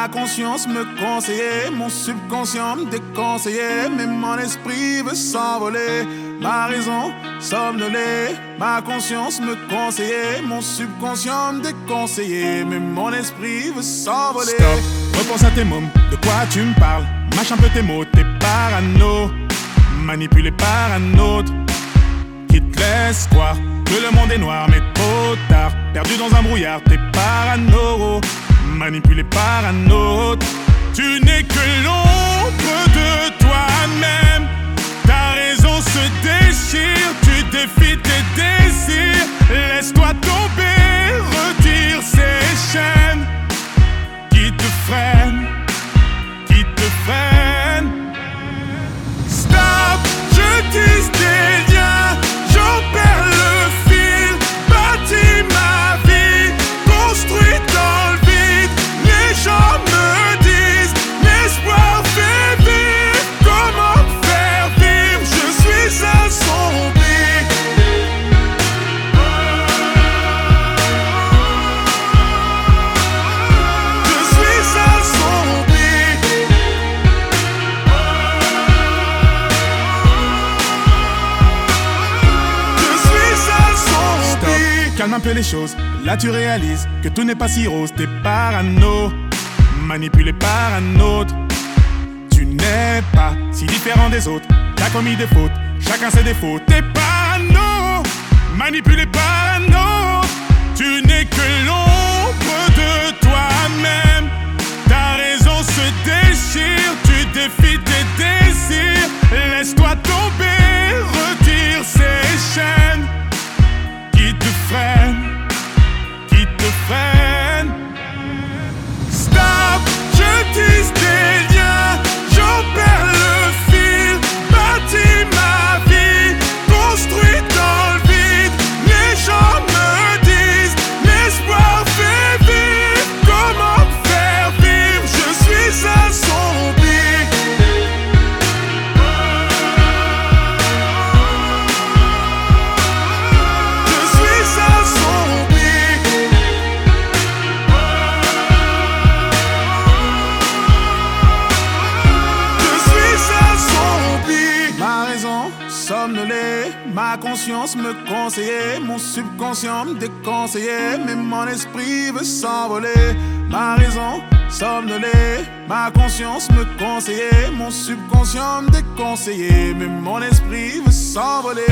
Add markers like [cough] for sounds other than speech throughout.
ma conscience me conseillait, mon subconscient me déconseillait, mais mon esprit veut s'envoler. Ma raison somnolée, ma conscience me conseillait, mon subconscient me déconseillait, mais mon esprit veut s'envoler. Stop, repense à tes mômes, de quoi tu me parles? Mâche un peu tes mots, t'es parano Manipulé par un autre qui te laisse croire que le monde est noir, mais trop tard. Perdu dans un brouillard, t'es parano Manipulé par un autre. Tu n'es que l'ombre de toi-même. Ta raison se déchire, tu défies tes désirs. Laisse-toi tomber, retire ces chaînes qui te freinent, qui te freinent. Stop, je tisse calmes un peu les choses. Là, tu réalises que tout n'est pas si rose. T'es parano, manipulé par un autre. Tu n'es pas si différent des autres. T'as commis des fautes, chacun ses défauts. T'es parano, manipulé par un autre. Tu n'es que l'ombre de toi-même. Ta raison se déchire, tu défies tes désirs. Laisse-toi tomber, retire ces chaînes qui te freine. Stop, je dis mon subconscient me déconseillait, mais mon esprit veut s'envoler. Ma raison somnolée, ma conscience me conseillait, mon subconscient me déconseillait, mais mon esprit veut s'envoler.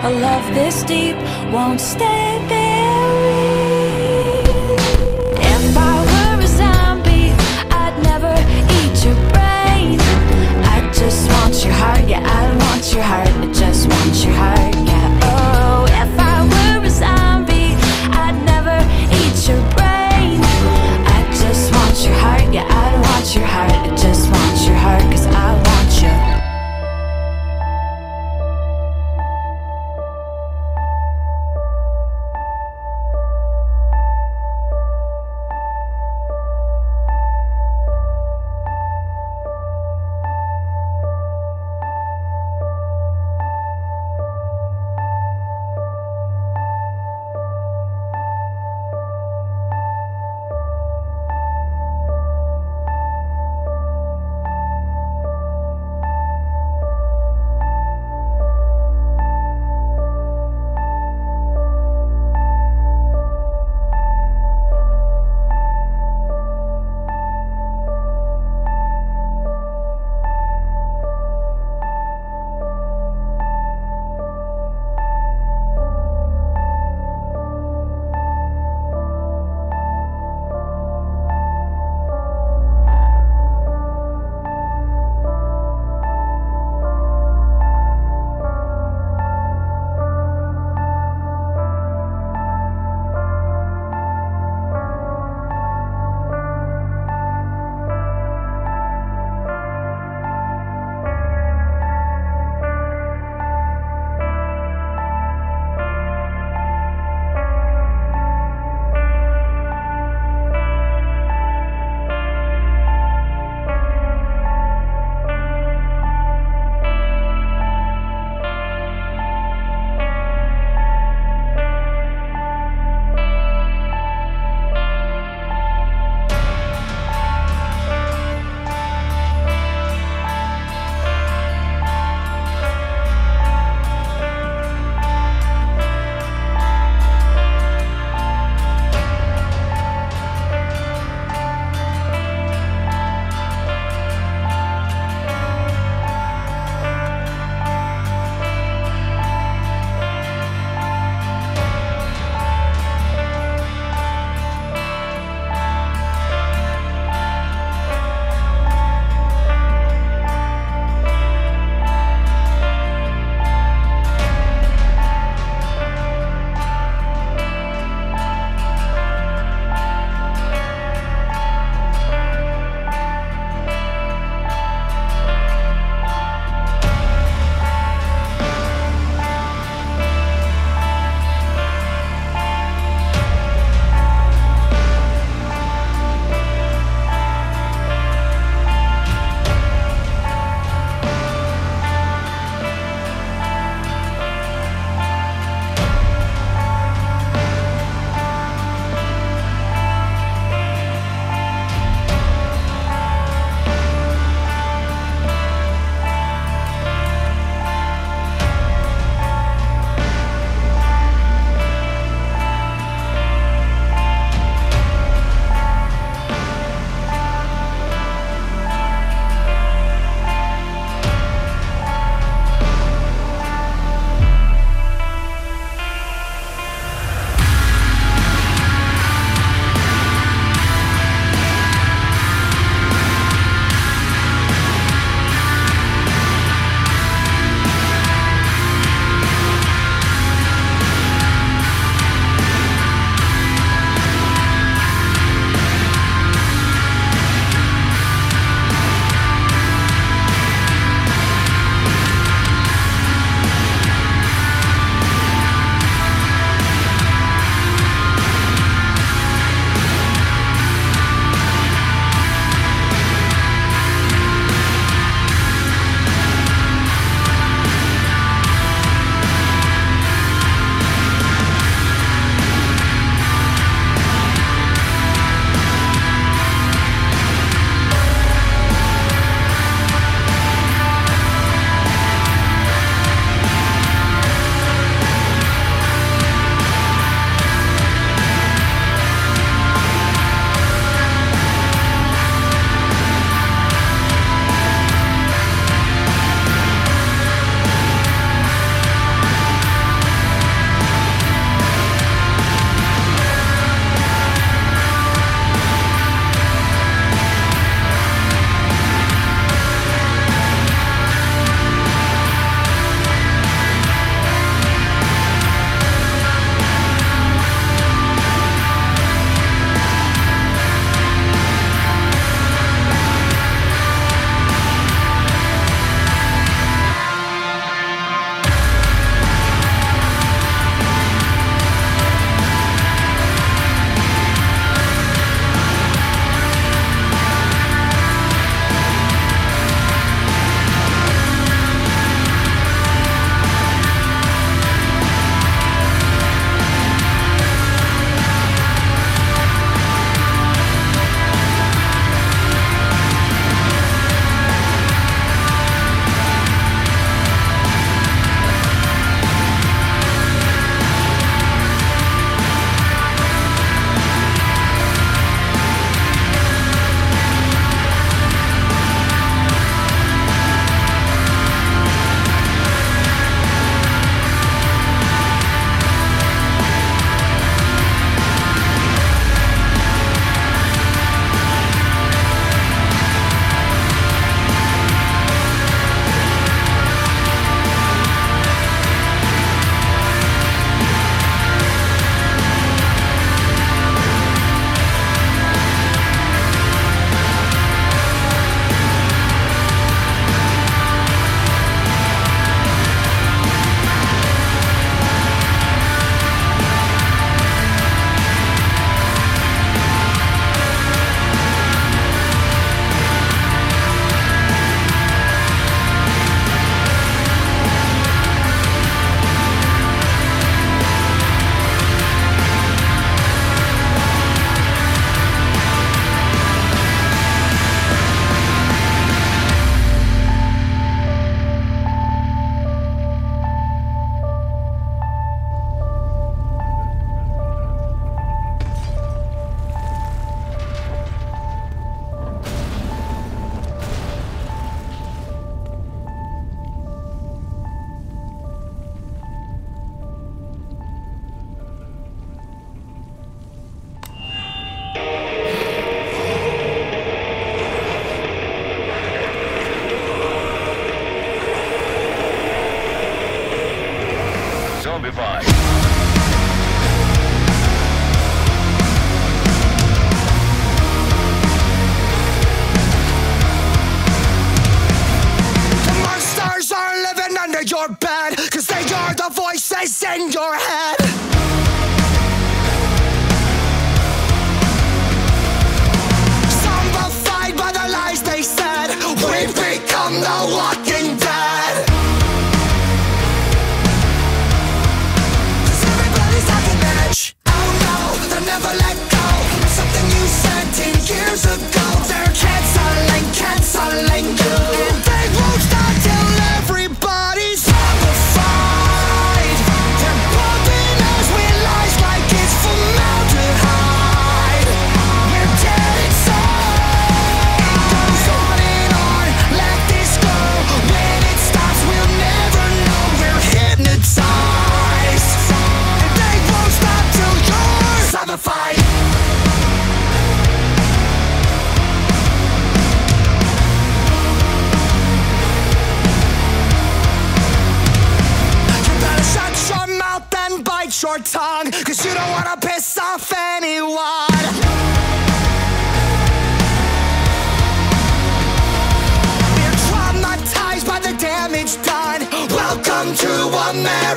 A love this deep won't stay buried If I were a zombie, I'd never eat your brain. I just want your heart, yeah, I want your heart. I just want your heart.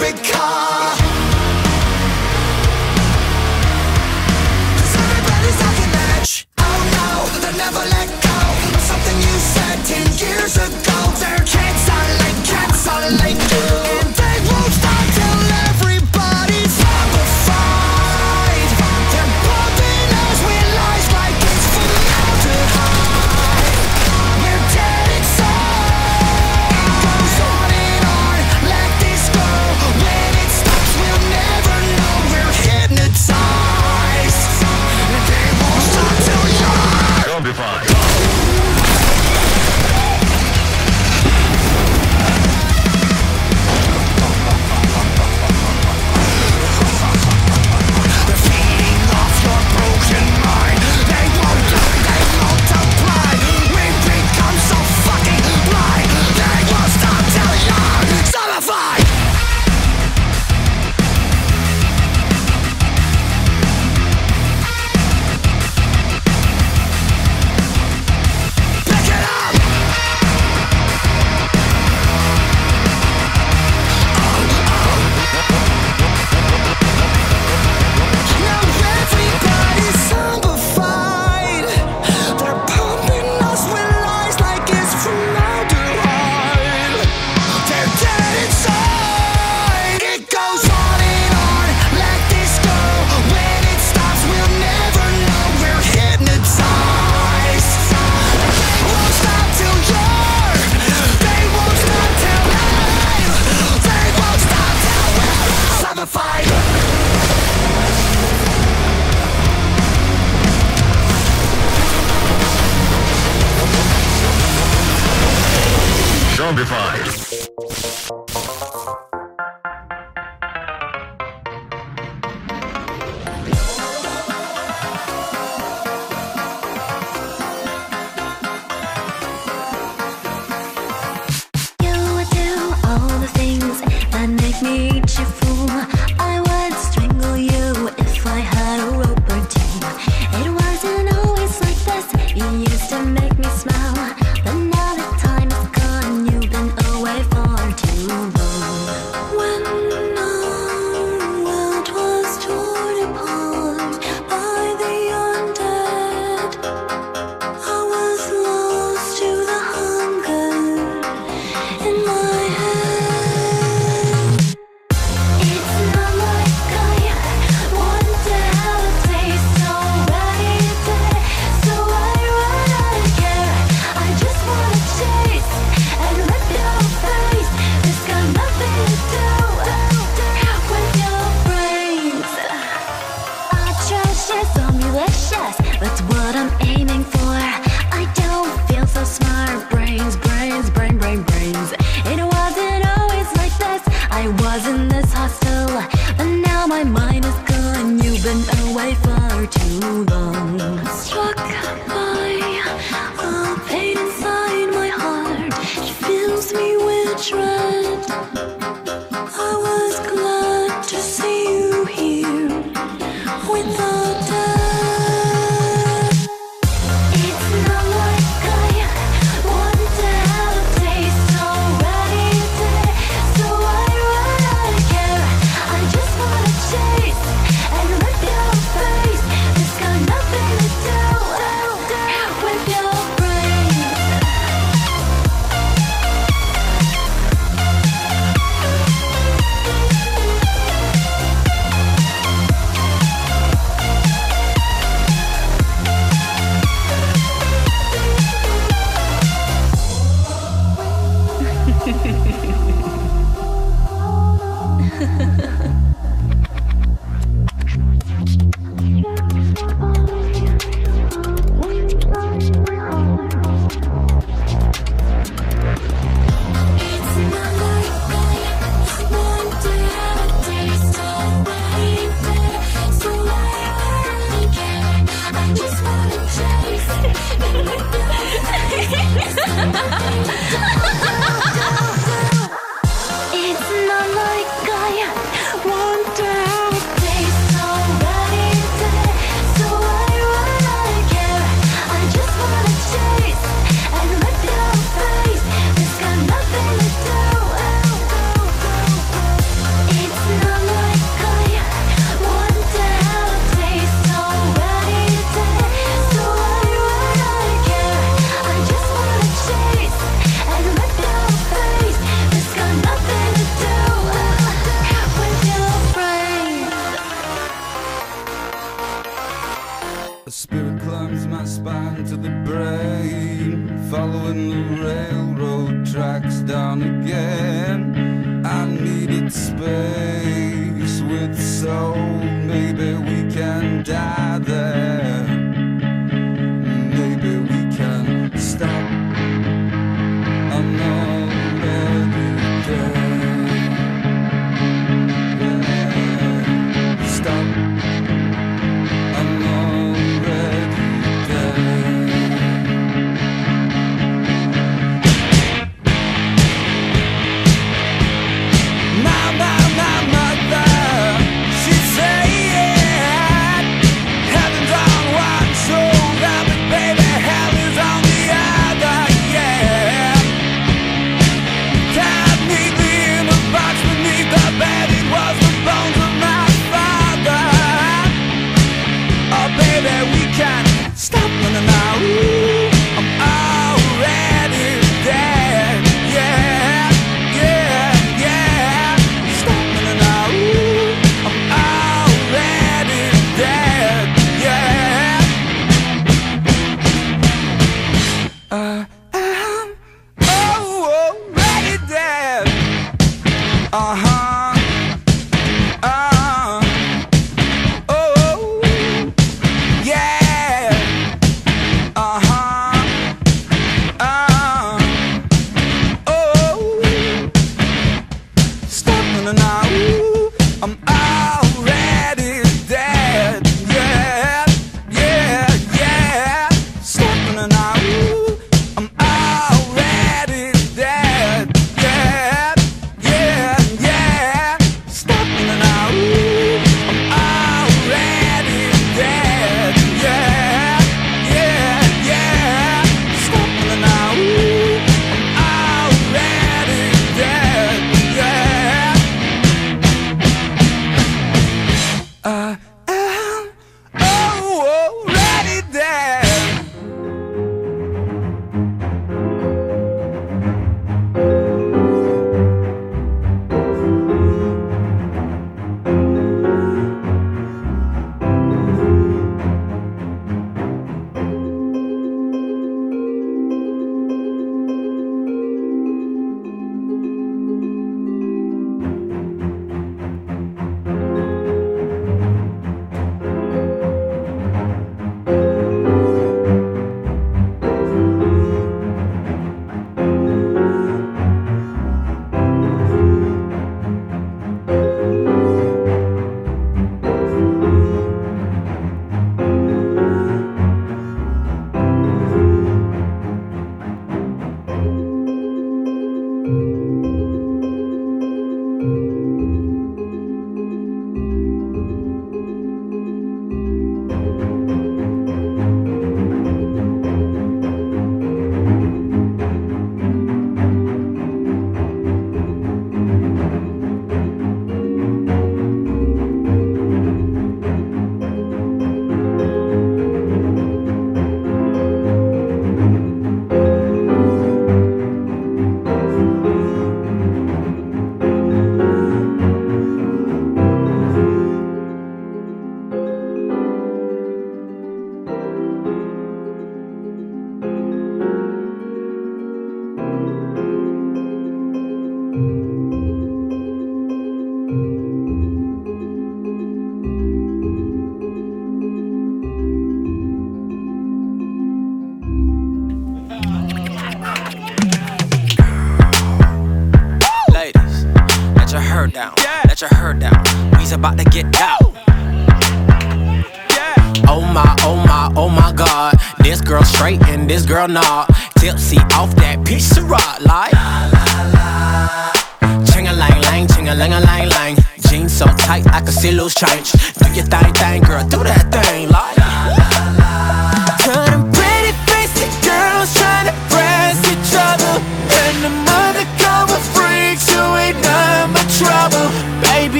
Glad brain, following the railroad tracks down again. I needed space with soul, maybe we can die.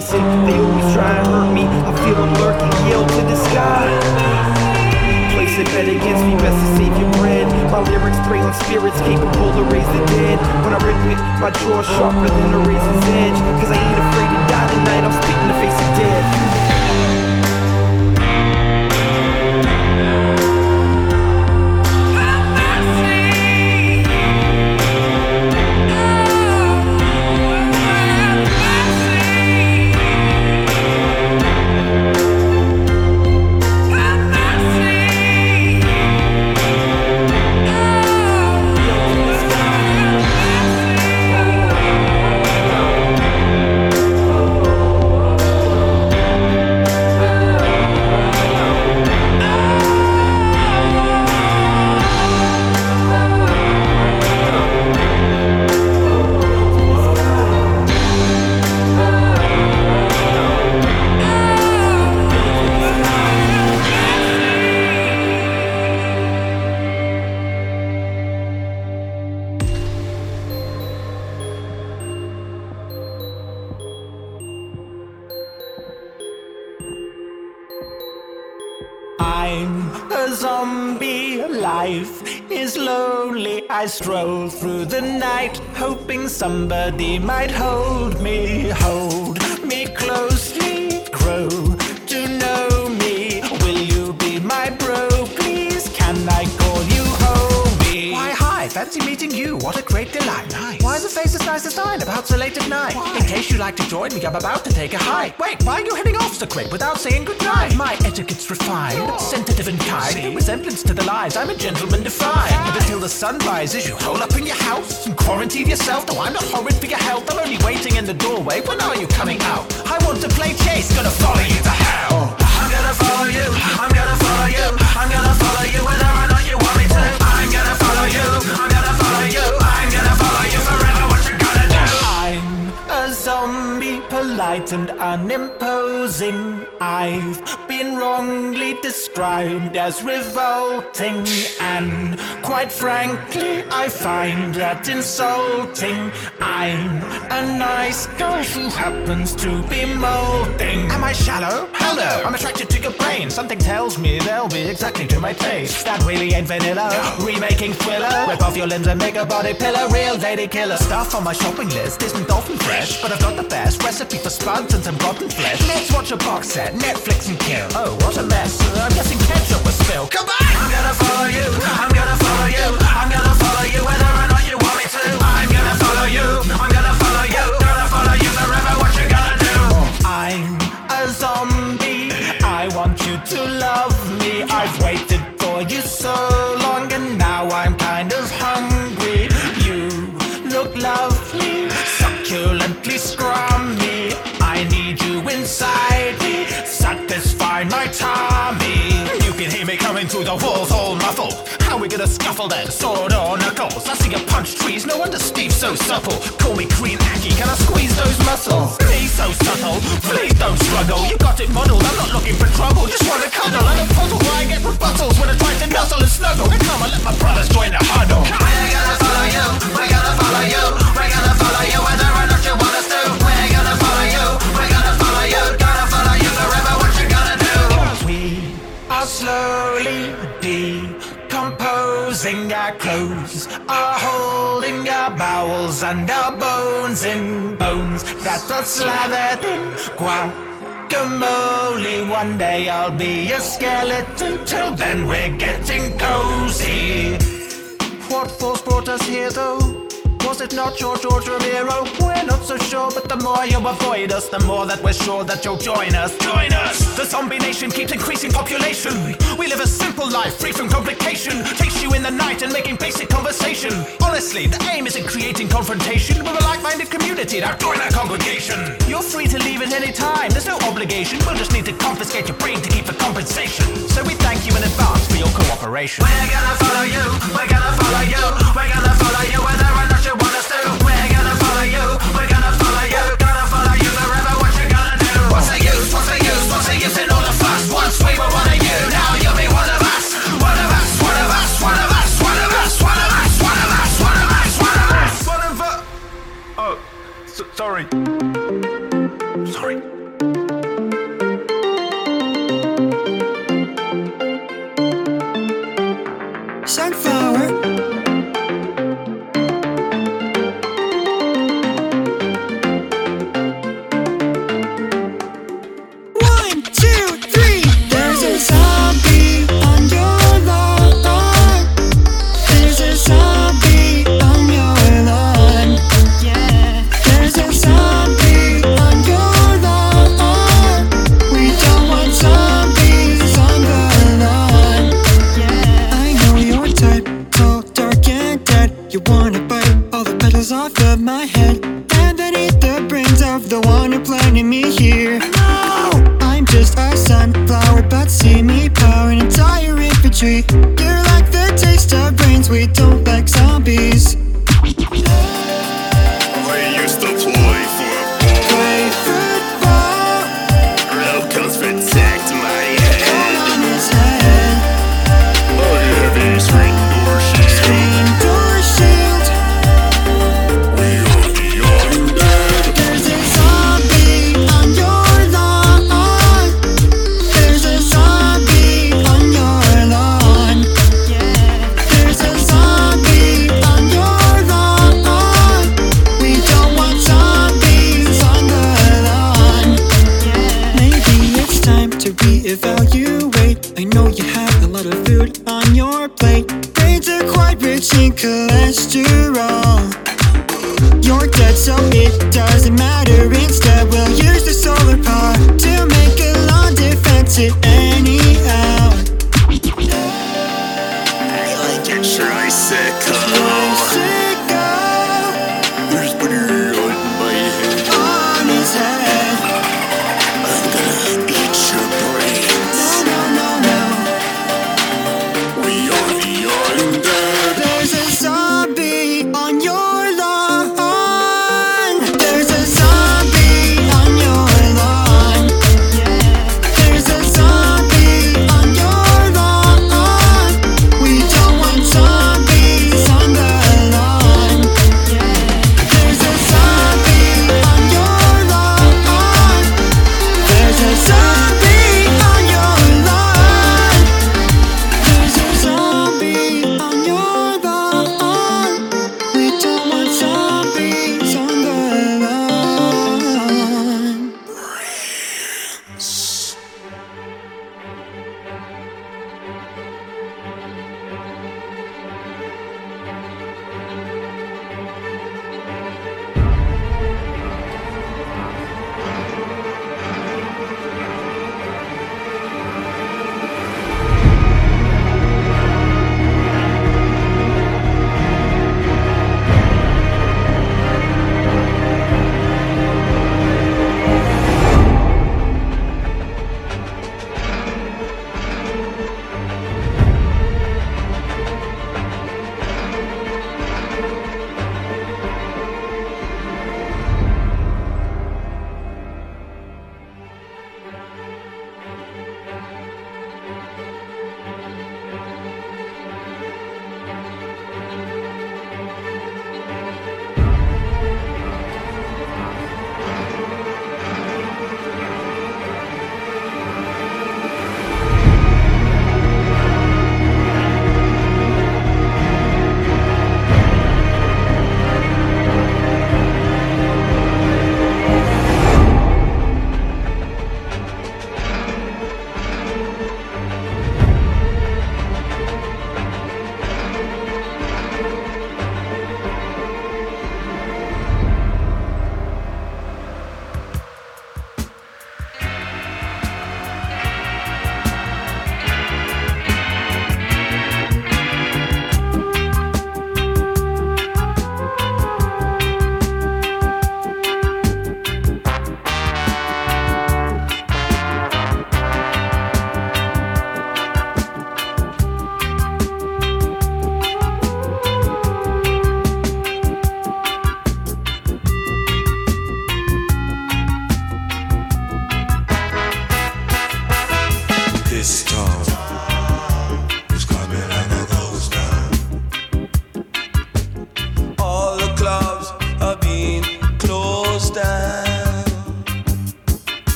Facing, somebody might hold like to join me, I'm about to take a hike. Wait, why are you heading off so quick without saying goodnight? My etiquette's refined, sensitive and kind. See? resemblance to the lies, I'm a gentleman defined. But until the sun rises, you hole up in your house and quarantine yourself. Though I'm not horrid for your health. I'm only waiting in the doorway. When are you coming out? I want to play chase, gonna follow you to hell. I'm gonna follow you, I'm gonna follow you, I'm gonna follow you whether or not you want me to. I'm gonna follow you, I'm gonna follow you, I'm gonna follow you forever. Polite and unimposing. I've been wrongly described as revolting, and quite frankly, I find that insulting. I'm a nice guy who happens to be molding. Am I shallow? Hello, I'm attracted to your brain. Something tells me they'll be exactly to my taste. That really ain't vanilla. [gasps] Remaking thriller. Rip off your limbs and make a body pillar. Real lady killer. Stuff on my shopping list isn't often fresh, but I've got the best recipe for spuds and some rotten flesh. Let's watch a box set, Netflix and kill. Oh, what a mess. I'm guessing ketchup was spilled. Come back! I'm gonna follow you. I'm gonna follow you. I'm gonna follow you whether or not you want me to. I'm gonna follow you. I'm How scuffle then? Sword or knuckles? I see you punch trees, no wonder Steve's so supple. Call me Green Aggie, can I squeeze those muscles? He's so subtle, please don't struggle. You got it modeled, I'm not looking for trouble. Just wanna cuddle and a puzzle why I get rebuttals when I try to nuzzle and snuggle. Come on, let my brothers join the huddle. We're gonna follow you, we're gonna follow you, are holding our bowels and our bones in bones that are slathered in guacamole. One day I'll be a skeleton, till then we're getting cozy. What force brought us here though? Was it not your George Romero? We're not so sure, but the more you avoid us, the more that we're sure that you'll join us. Join us! The zombie nation keeps increasing population. We live a simple life, free from complication. Takes you in the night and making basic conversation. Honestly, the aim isn't creating confrontation. We're a like-minded community, now join our congregation. You're free to leave at any time, there's no obligation. We'll just need to confiscate your brain to keep the compensation. So we thank you in advance for your cooperation. We're gonna follow you, we're gonna follow you, we're gonna follow you whether or not you want s-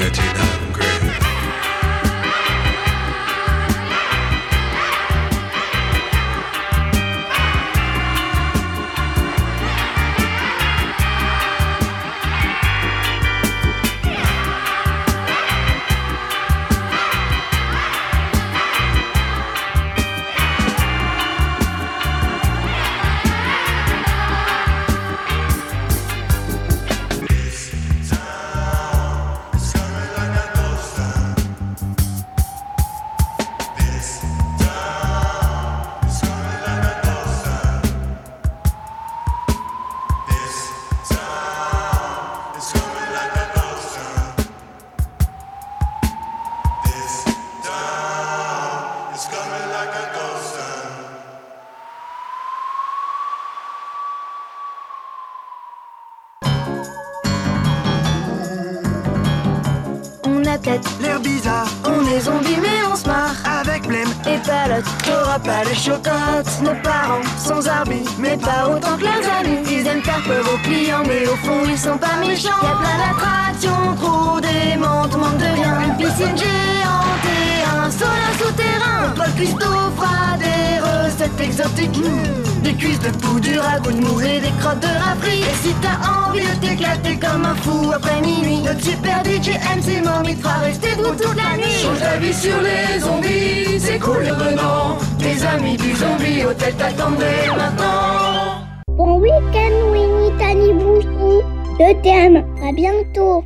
getting Y'a plein d'attractions, trop démentes, manque de rien. Une piscine géante et un sauna souterrain. Trois cuistots froids, des recettes exotiques. Mm. Des cuisses de poux, du ragoût de mou et des crottes de rafri. Et si t'as envie de t'éclater comme un fou après minuit Notre super DJ MC Mom, il te fera rester debout toute la nuit. Change d'avis sur les zombies, c'est cool le venant Tes amis du zombie hôtel t'attendaient. Maintenant le terme. À bientôt.